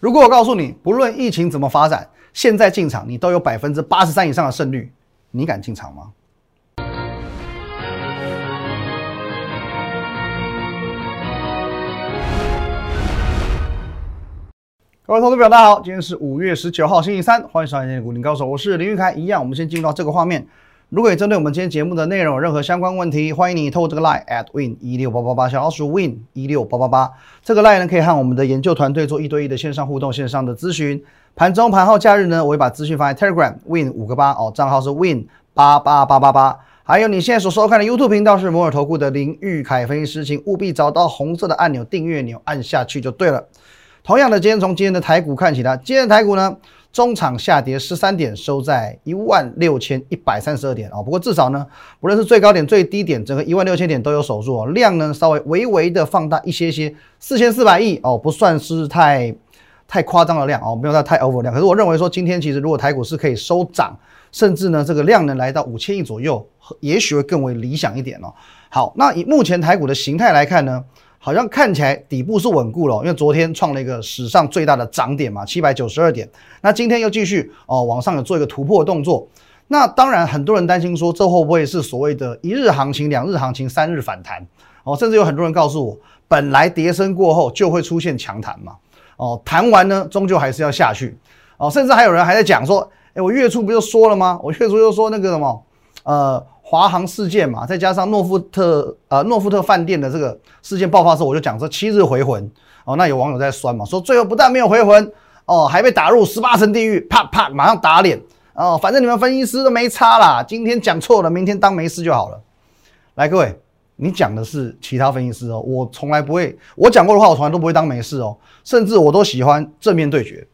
如果我告诉你，不论疫情怎么发展，现在进场你都有百分之八十三以上的胜率，你敢进场吗？各位投资者，大家好，今天是五月十九号，星期三，欢迎收看《今天股林高手》，我是林玉凯。一样，我们先进入到这个画面。如果你针对我们今天节目的内容有任何相关问题，欢迎你透过这个 line at win 一六八八八小老鼠 win 一六八八八这个 line 呢，可以和我们的研究团队做一对一的线上互动、线上的咨询。盘中、盘后、假日呢，我会把资讯放在 Telegram win 五个八哦，账号是 win 八八八八八。还有你现在所收看的 YouTube 频道是摩尔投顾的林玉凯分析师，请务必找到红色的按钮订阅钮，按下去就对了。同样的，今天从今天的台股看起来，今天的台股呢，中场下跌十三点，收在一万六千一百三十二点啊。不过至少呢，不论是最高点、最低点，整个一万六千点都有守住哦。量呢，稍微微微的放大一些些，四千四百亿哦，不算是太太夸张的量哦，没有到太 over 量。可是我认为说，今天其实如果台股是可以收涨，甚至呢这个量能来到五千亿左右，也许会更为理想一点哦。好，那以目前台股的形态来看呢？好像看起来底部是稳固了，因为昨天创了一个史上最大的涨点嘛，七百九十二点。那今天又继续哦往上有做一个突破动作。那当然很多人担心说，这会不会是所谓的一日行情、两日行情、三日反弹？哦，甚至有很多人告诉我，本来跌升过后就会出现强弹嘛。哦，弹完呢，终究还是要下去。哦，甚至还有人还在讲说，哎，我月初不就说了吗？我月初就说那个什么，呃。华航事件嘛，再加上诺富特呃诺富特饭店的这个事件爆发时候，我就讲说七日回魂哦。那有网友在酸嘛，说最后不但没有回魂哦，还被打入十八层地狱，啪啪马上打脸哦。反正你们分析师都没差啦，今天讲错了，明天当没事就好了。来，各位，你讲的是其他分析师哦，我从来不会，我讲过的话，我从来都不会当没事哦，甚至我都喜欢正面对决。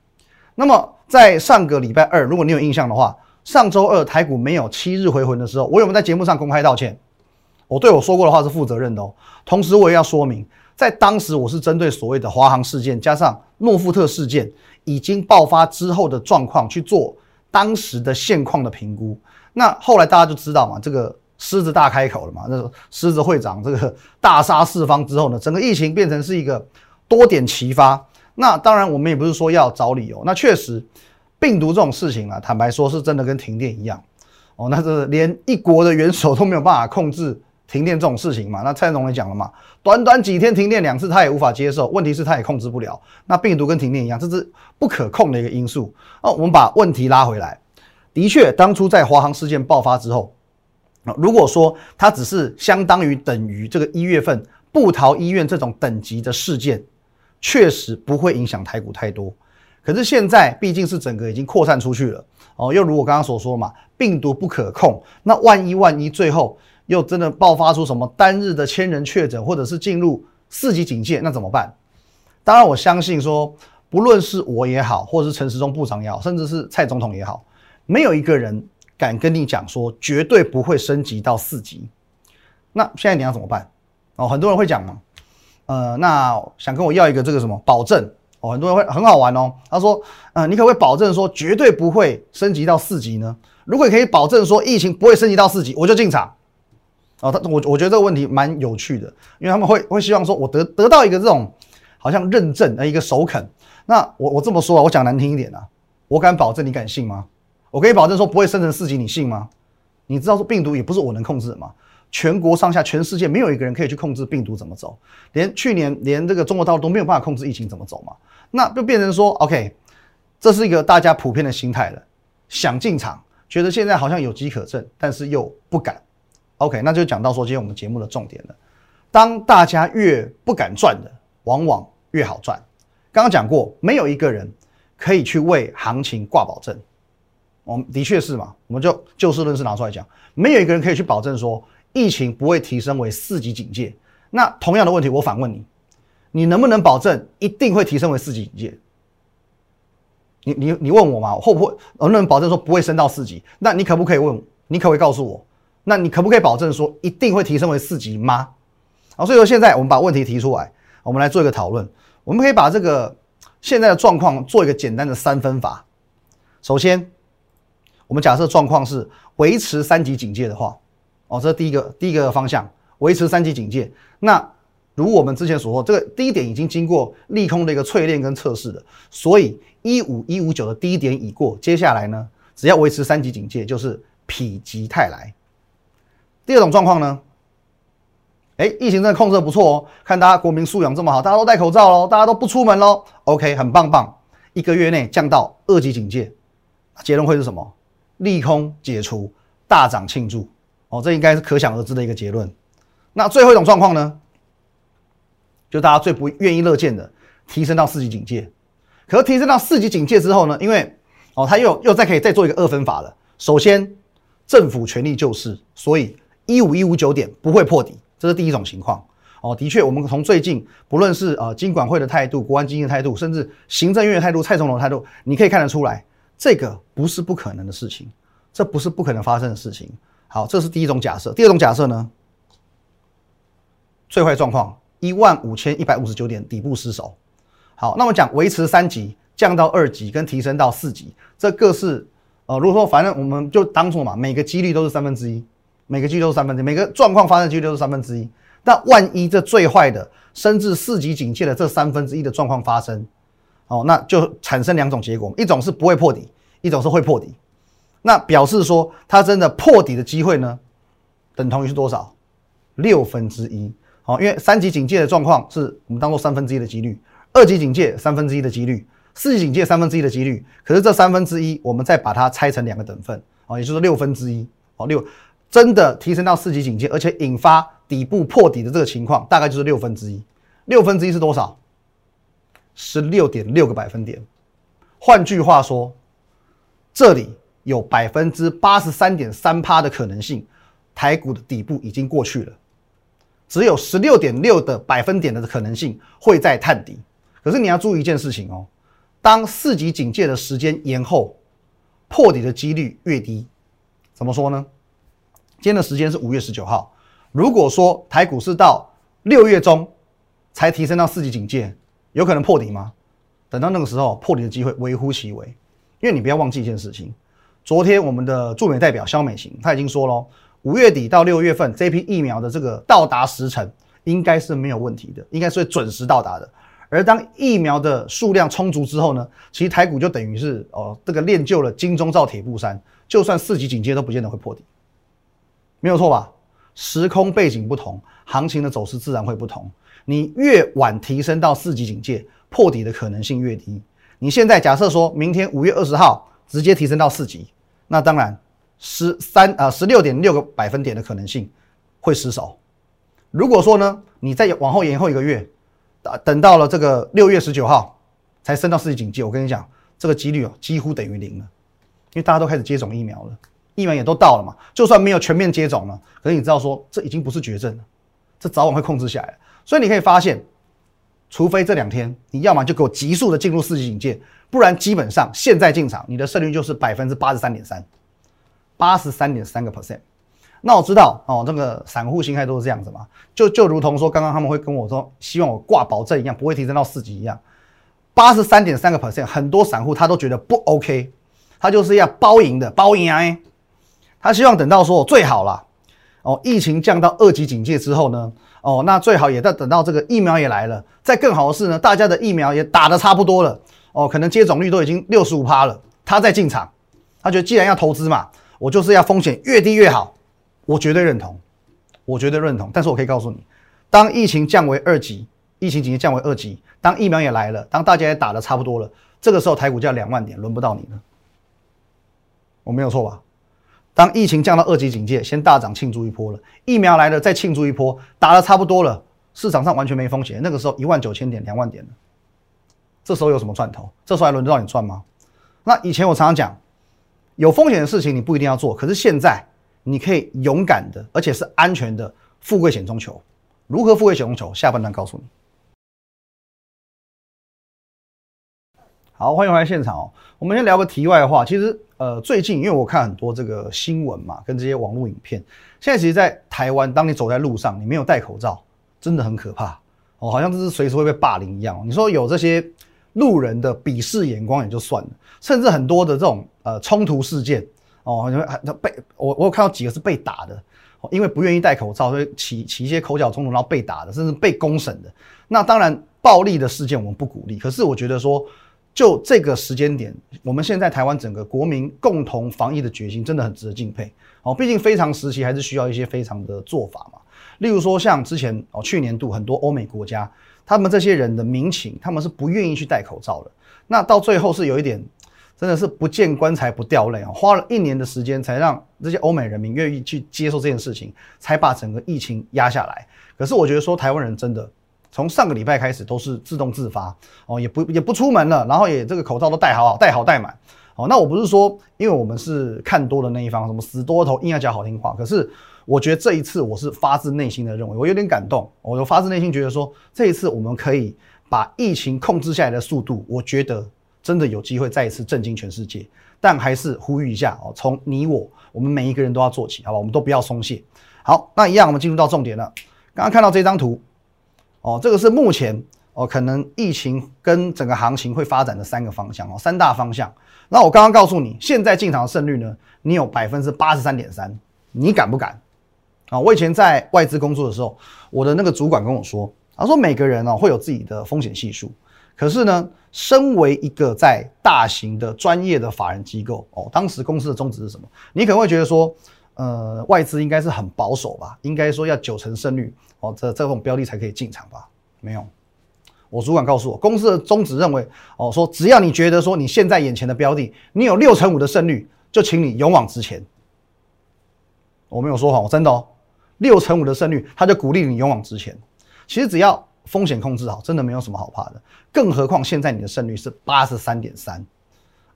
那么在上个礼拜二，如果你有印象的话。上周二台股没有七日回魂的时候，我有没有在节目上公开道歉？我对我说过的话是负责任的哦。同时，我也要说明，在当时我是针对所谓的华航事件加上诺富特事件已经爆发之后的状况去做当时的现况的评估。那后来大家就知道嘛，这个狮子大开口了嘛，那狮子会长这个大杀四方之后呢，整个疫情变成是一个多点齐发。那当然，我们也不是说要找理由，那确实。病毒这种事情啊，坦白说是真的跟停电一样哦。那这连一国的元首都没有办法控制停电这种事情嘛？那蔡总也讲了嘛，短短几天停电两次他也无法接受。问题是他也控制不了。那病毒跟停电一样，这是不可控的一个因素哦。我们把问题拉回来，的确，当初在华航事件爆发之后啊，如果说它只是相当于等于这个一月份布桃医院这种等级的事件，确实不会影响台股太多。可是现在毕竟是整个已经扩散出去了哦，又如我刚刚所说嘛，病毒不可控，那万一万一最后又真的爆发出什么单日的千人确诊，或者是进入四级警戒，那怎么办？当然，我相信说，不论是我也好，或者是陈时中部长也好，甚至是蔡总统也好，没有一个人敢跟你讲说绝对不会升级到四级。那现在你要怎么办？哦，很多人会讲嘛，呃，那想跟我要一个这个什么保证？很多人会很好玩哦。他说：“嗯，你可不可以保证说绝对不会升级到四级呢？如果可以保证说疫情不会升级到四级，我就进场。”哦，他我我觉得这个问题蛮有趣的，因为他们会会希望说我得得到一个这种好像认证的一个首肯。那我我这么说啊，我讲难听一点啊，我敢保证，你敢信吗？我可以保证说不会升成四级，你信吗？你知道说病毒也不是我能控制的吗？全国上下全世界没有一个人可以去控制病毒怎么走，连去年连这个中国大陆都没有办法控制疫情怎么走嘛。那就变成说，OK，这是一个大家普遍的心态了，想进场，觉得现在好像有机可乘，但是又不敢。OK，那就讲到说今天我们节目的重点了。当大家越不敢赚的，往往越好赚。刚刚讲过，没有一个人可以去为行情挂保证。我们的确是嘛，我们就就事论事拿出来讲，没有一个人可以去保证说疫情不会提升为四级警戒。那同样的问题，我反问你。你能不能保证一定会提升为四级警戒？你你你问我嘛，会不会能不能保证说不会升到四级？那你可不可以问？你可不可以告诉我？那你可不可以保证说一定会提升为四级吗？好，所以说现在我们把问题提出来，我们来做一个讨论。我们可以把这个现在的状况做一个简单的三分法。首先，我们假设状况是维持三级警戒的话，哦，这是第一个第一个方向，维持三级警戒。那如我们之前所说，这个低点已经经过利空的一个淬炼跟测试了，所以一五一五九的低点已过，接下来呢，只要维持三级警戒，就是否极泰来。第二种状况呢，哎，疫情真的控制的不错哦，看大家国民素养这么好，大家都戴口罩喽，大家都不出门喽，OK，很棒棒，一个月内降到二级警戒，结论会是什么？利空解除，大涨庆祝哦，这应该是可想而知的一个结论。那最后一种状况呢？就大家最不愿意乐见的，提升到四级警戒。可是提升到四级警戒之后呢？因为哦，他又又再可以再做一个二分法了。首先，政府全力救市，所以一五一五九点不会破底，这是第一种情况。哦，的确，我们从最近不论是呃金管会的态度、国安基金的态度，甚至行政院的态度、蔡总统的态度，你可以看得出来，这个不是不可能的事情，这不是不可能发生的事情。好，这是第一种假设。第二种假设呢？最坏状况。一万五千一百五十九点底部失守，好，那么讲维持三级降到二级跟提升到四级，这各是呃，如果说反正我们就当做嘛，每个几率都是三分之一，每个几率都是三分之一，每个状况发生几率都是三分之一。那万一这最坏的升至四级警戒的这三分之一的状况发生，哦，那就产生两种结果，一种是不会破底，一种是会破底。那表示说它真的破底的机会呢，等同于是多少？六分之一。好，因为三级警戒的状况是我们当做三分之一的几率，二级警戒三分之一的几率，四级警戒三分之一的几率。可是这三分之一，我们再把它拆成两个等份，啊，也就是六分之一。哦，六真的提升到四级警戒，而且引发底部破底的这个情况，大概就是六分之一。六分之一是多少？十六点六个百分点。换句话说，这里有百分之八十三点三趴的可能性，台股的底部已经过去了。只有十六点六的百分点的可能性会在探底，可是你要注意一件事情哦，当四级警戒的时间延后，破底的几率越低。怎么说呢？今天的时间是五月十九号，如果说台股是到六月中才提升到四级警戒，有可能破底吗？等到那个时候，破底的机会微乎其微。因为你不要忘记一件事情，昨天我们的驻美代表肖美琴他已经说了。五月底到六月份，这批疫苗的这个到达时程应该是没有问题的，应该是会准时到达的。而当疫苗的数量充足之后呢，其实台股就等于是哦，这个练就了金钟罩铁布衫，就算四级警戒都不见得会破底，没有错吧？时空背景不同，行情的走势自然会不同。你越晚提升到四级警戒，破底的可能性越低。你现在假设说明天五月二十号直接提升到四级，那当然。十三啊，十六点六个百分点的可能性会失守。如果说呢，你再往后延后一个月，啊等到了这个六月十九号才升到四级警戒，我跟你讲，这个几率哦几乎等于零了，因为大家都开始接种疫苗了，疫苗也都到了嘛。就算没有全面接种了，可是你知道说这已经不是绝症了，这早晚会控制下来。所以你可以发现，除非这两天你要么就给我急速的进入四级警戒，不然基本上现在进场你的胜率就是百分之八十三点三。八十三点三个 percent，那我知道哦，这个散户心态都是这样子嘛，就就如同说刚刚他们会跟我说，希望我挂保证一样，不会提升到四级一样。八十三点三个 percent，很多散户他都觉得不 OK，他就是要包赢的，包赢哎，他希望等到说最好了哦，疫情降到二级警戒之后呢，哦，那最好也在等到这个疫苗也来了，再更好的是呢，大家的疫苗也打的差不多了，哦，可能接种率都已经六十五趴了，他再进场，他觉得既然要投资嘛。我就是要风险越低越好，我绝对认同，我绝对认同。但是我可以告诉你，当疫情降为二级，疫情紧急降为二级，当疫苗也来了，当大家也打的差不多了，这个时候台股就要两万点，轮不到你了。我没有错吧？当疫情降到二级警戒，先大涨庆祝一波了，疫苗来了再庆祝一波，打的差不多了，市场上完全没风险，那个时候一万九千点、两万点了，这时候有什么赚头？这时候还轮得到你赚吗？那以前我常常讲。有风险的事情你不一定要做，可是现在你可以勇敢的，而且是安全的富贵险中求。如何富贵险中求？下半段告诉你。好，欢迎回来现场哦。我们先聊个题外话。其实，呃，最近因为我看很多这个新闻嘛，跟这些网络影片，现在其实，在台湾，当你走在路上，你没有戴口罩，真的很可怕哦，好像这是随时会被霸凌一样。你说有这些？路人的鄙视眼光也就算了，甚至很多的这种呃冲突事件哦，被我我有看到几个是被打的哦因为不愿意戴口罩，所以起起一些口角冲突，然后被打的，甚至被公审的。那当然，暴力的事件我们不鼓励。可是我觉得说，就这个时间点，我们现在台湾整个国民共同防疫的决心，真的很值得敬佩。哦，毕竟非常时期还是需要一些非常的做法嘛。例如说，像之前哦，去年度很多欧美国家，他们这些人的民情，他们是不愿意去戴口罩的。那到最后是有一点。真的是不见棺材不掉泪啊！花了一年的时间，才让这些欧美人民愿意去接受这件事情，才把整个疫情压下来。可是我觉得说，台湾人真的从上个礼拜开始都是自动自发哦，也不也不出门了，然后也这个口罩都戴好好戴好戴满哦。那我不是说，因为我们是看多的那一方，什么死多头硬要讲好听话。可是我觉得这一次我是发自内心的认为，我有点感动，我发自内心觉得说，这一次我们可以把疫情控制下来的速度，我觉得。真的有机会再一次震惊全世界，但还是呼吁一下哦，从你我，我们每一个人都要做起，好吧？我们都不要松懈。好，那一样，我们进入到重点了。刚刚看到这张图，哦，这个是目前哦，可能疫情跟整个行情会发展的三个方向哦，三大方向。那我刚刚告诉你，现在进场的胜率呢，你有百分之八十三点三，你敢不敢？啊，我以前在外资工作的时候，我的那个主管跟我说，他说每个人哦会有自己的风险系数。可是呢，身为一个在大型的专业的法人机构哦，当时公司的宗旨是什么？你可能会觉得说，呃，外资应该是很保守吧，应该说要九成胜率哦，这这种标的才可以进场吧？没有，我主管告诉我，公司的宗旨认为哦，说只要你觉得说你现在眼前的标的，你有六成五的胜率，就请你勇往直前。我没有说谎，我真的哦，六成五的胜率，他就鼓励你勇往直前。其实只要。风险控制好，真的没有什么好怕的。更何况现在你的胜率是八十三点三，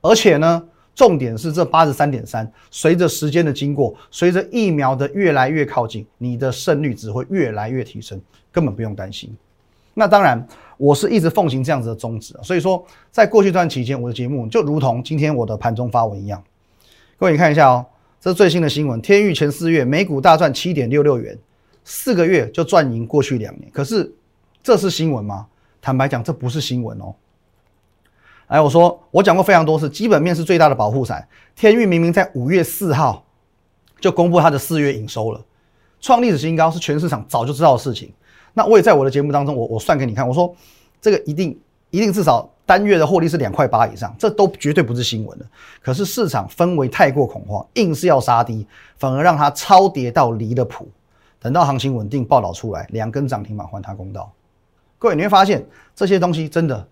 而且呢，重点是这八十三点三，随着时间的经过，随着疫苗的越来越靠近，你的胜率只会越来越提升，根本不用担心。那当然，我是一直奉行这样子的宗旨所以说，在过去这段期间，我的节目就如同今天我的盘中发文一样。各位你看一下哦，这是最新的新闻，天域前四月美股大赚七点六六元，四个月就赚赢过去两年，可是。这是新闻吗？坦白讲，这不是新闻哦。哎，我说我讲过非常多次，基本面是最大的保护伞。天域明明在五月四号就公布它的四月营收了，创历史新高，是全市场早就知道的事情。那我也在我的节目当中，我我算给你看，我说这个一定一定至少单月的获利是两块八以上，这都绝对不是新闻了。可是市场氛围太过恐慌，硬是要杀低，反而让它超跌到离了谱。等到行情稳定，报道出来，两根涨停板还他公道。各位，你会发现这些东西真的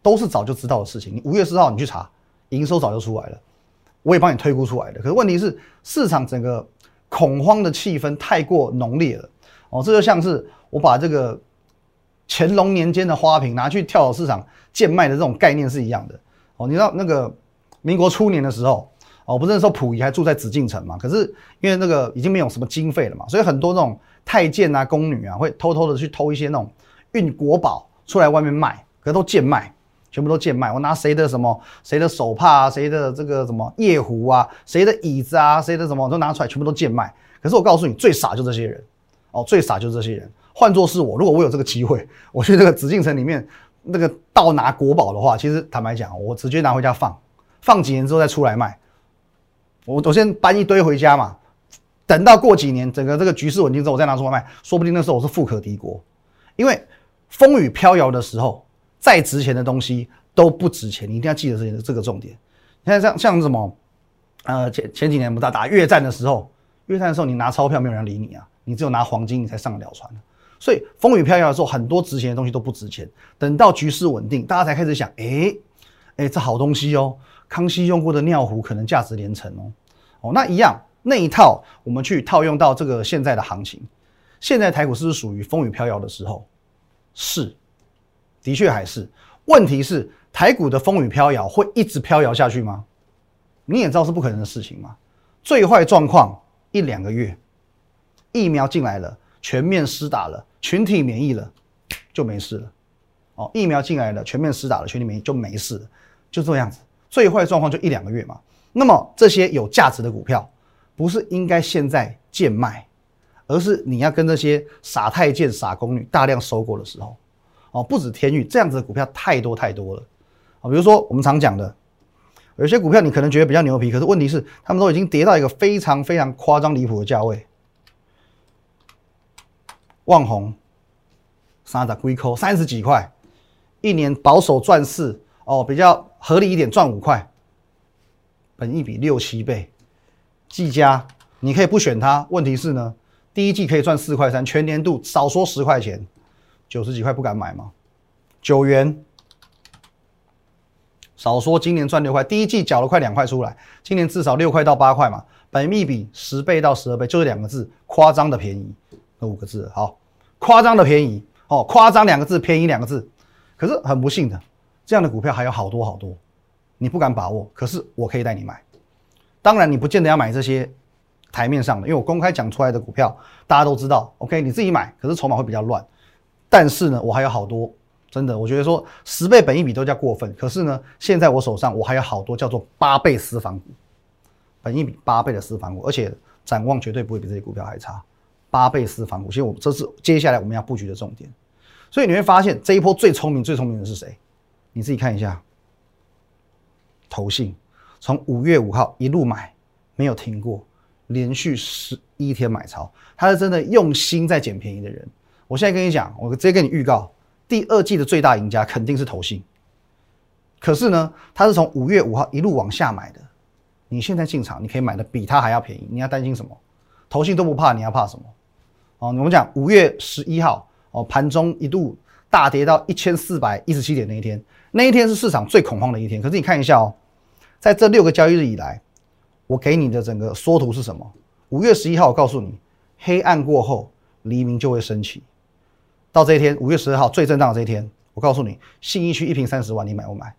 都是早就知道的事情。你五月四号你去查，营收早就出来了，我也帮你推估出来的。可是问题是，市场整个恐慌的气氛太过浓烈了。哦，这就像是我把这个乾隆年间的花瓶拿去跳蚤市场贱卖的这种概念是一样的。哦，你知道那个民国初年的时候，哦，不是那时候溥仪还住在紫禁城嘛？可是因为那个已经没有什么经费了嘛，所以很多那种太监啊、宫女啊，会偷偷的去偷一些那种。运国宝出来外面卖，可都贱卖，全部都贱卖。我拿谁的什么，谁的手帕啊，谁的这个什么夜壶啊，谁的椅子啊，谁的什么都拿出来，全部都贱卖。可是我告诉你，最傻就这些人哦，最傻就这些人。换作是我，如果我有这个机会，我去这个紫禁城里面那个盗拿国宝的话，其实坦白讲，我直接拿回家放，放几年之后再出来卖。我我先搬一堆回家嘛，等到过几年整个这个局势稳定之后，我再拿出来卖，说不定那时候我是富可敌国，因为。风雨飘摇的时候，再值钱的东西都不值钱。你一定要记得这这个重点。你看，像像什么，呃，前前几年不打打越战的时候，越战的时候你拿钞票没有人理你啊，你只有拿黄金你才上得了船。所以风雨飘摇的时候，很多值钱的东西都不值钱。等到局势稳定，大家才开始想，哎，哎，这好东西哦，康熙用过的尿壶可能价值连城哦。哦，那一样那一套，我们去套用到这个现在的行情，现在台股是不是属于风雨飘摇的时候？是，的确还是。问题是台股的风雨飘摇会一直飘摇下去吗？你也知道是不可能的事情嘛。最坏状况一两个月，疫苗进来了，全面施打了，群体免疫了，就没事了。哦，疫苗进来了，全面施打了，群体免疫就没事了，就这样子。最坏状况就一两个月嘛。那么这些有价值的股票，不是应该现在贱卖？而是你要跟这些傻太监、傻宫女大量收购的时候，哦，不止天域这样子的股票太多太多了，啊，比如说我们常讲的，有些股票你可能觉得比较牛皮，可是问题是他们都已经跌到一个非常非常夸张离谱的价位，旺宏三十几块，三十几块，一年保守赚四哦，比较合理一点赚五块，本一比六七倍。技嘉你可以不选它，问题是呢，第一季可以赚四块三，全年度少说十块钱，九十几块不敢买吗？九元。少说今年赚六块，第一季缴了快两块出来，今年至少六块到八块嘛，本密比十倍到十二倍，就是两个字，夸张的便宜，那五个字，好，夸张的便宜，哦，夸张两个字，便宜两个字，可是很不幸的，这样的股票还有好多好多，你不敢把握，可是我可以带你买，当然你不见得要买这些台面上的，因为我公开讲出来的股票大家都知道，OK，你自己买，可是筹码会比较乱，但是呢，我还有好多。真的，我觉得说十倍本一比都叫过分。可是呢，现在我手上我还有好多叫做八倍私房股，本一比八倍的私房股，而且展望绝对不会比这些股票还差。八倍私房股，其实我这是接下来我们要布局的重点。所以你会发现这一波最聪明、最聪明的是谁？你自己看一下，投信从五月五号一路买，没有停过，连续十一天买超，他是真的用心在捡便宜的人。我现在跟你讲，我直接跟你预告。第二季的最大赢家肯定是投信，可是呢，他是从五月五号一路往下买的。你现在进场，你可以买的比他还要便宜，你要担心什么？投信都不怕，你要怕什么？哦，我们讲五月十一号哦，盘中一度大跌到一千四百一十七点那一天，那一天是市场最恐慌的一天。可是你看一下哦，在这六个交易日以来，我给你的整个缩图是什么？五月十一号，我告诉你，黑暗过后，黎明就会升起。到这一天，五月十二号最震荡的这一天，我告诉你，信义区一平三十万，你买不买？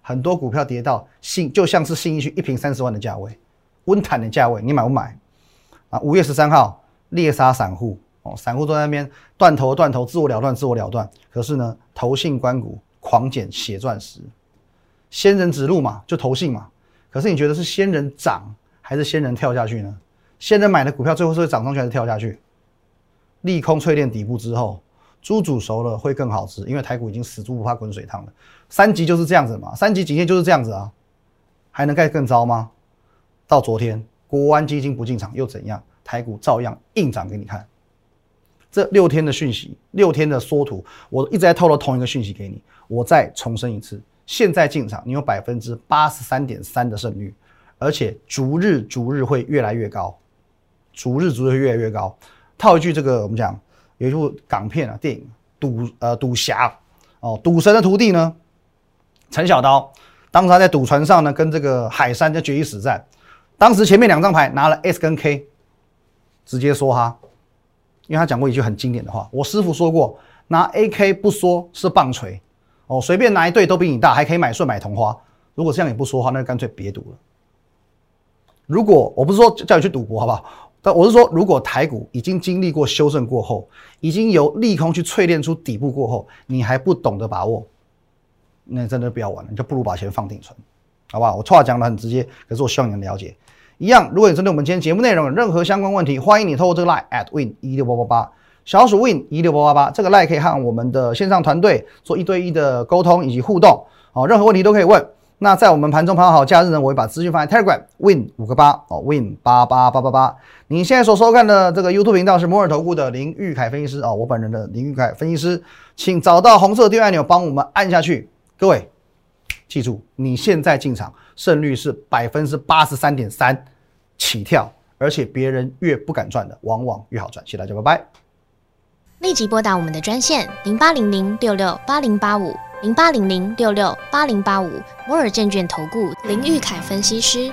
很多股票跌到信，就像是信义区一平三十万的价位，温坦的价位，你买不买？啊，五月十三号猎杀散户哦，散户都在那边断头断头，自我了断，自我了断。可是呢，投信关股狂减血钻石，仙人指路嘛，就投信嘛。可是你觉得是仙人涨还是仙人跳下去呢？仙人买的股票最后是会涨上去还是跳下去？利空淬炼底部之后。猪煮熟了会更好吃，因为台股已经死猪不怕滚水烫了。三级就是这样子嘛，三级警戒就是这样子啊，还能盖更糟吗？到昨天国安基金不进场又怎样？台股照样硬涨给你看。这六天的讯息，六天的缩图，我一直在透露同一个讯息给你。我再重申一次，现在进场，你有百分之八十三点三的胜率，而且逐日逐日会越来越高，逐日逐日越来越高。套一句这个，我们讲。有一部港片啊，电影《赌呃赌侠》哦，赌神的徒弟呢，陈小刀，当时他在赌船上呢，跟这个海山在决一死战。当时前面两张牌拿了 S 跟 K，直接说哈，因为他讲过一句很经典的话，我师傅说过，拿 AK 不说是棒槌哦，随便拿一对都比你大，还可以买顺买同花。如果这样也不说话，那就干脆别赌了。如果我不是说叫你去赌博，好不好？但我是说，如果台股已经经历过修正过后，已经由利空去淬炼出底部过后，你还不懂得把握，那真的不要玩了，你就不如把钱放定存，好不好？我话讲的很直接，可是我希望你能了解。一样，如果你针对我们今天节目内容有任何相关问题，欢迎你透过这个 line at win 一六八八八，小鼠 win 一六八八八，这个 line 可以和我们的线上团队做一对一的沟通以及互动，哦，任何问题都可以问。那在我们盘中盘好假日呢，我会把资讯放在 Telegram Win 五个八哦，Win 八八八八八。你现在所收看的这个 YouTube 频道是摩尔投顾的林玉凯分析师哦，我本人的林玉凯分析师，请找到红色订阅按钮，帮我们按下去。各位记住，你现在进场胜率是百分之八十三点三起跳，而且别人越不敢赚的，往往越好赚。谢谢大家，拜拜。立即拨打我们的专线零八零零六六八零八五。零八零零六六八零八五摩尔证券投顾林玉凯分析师，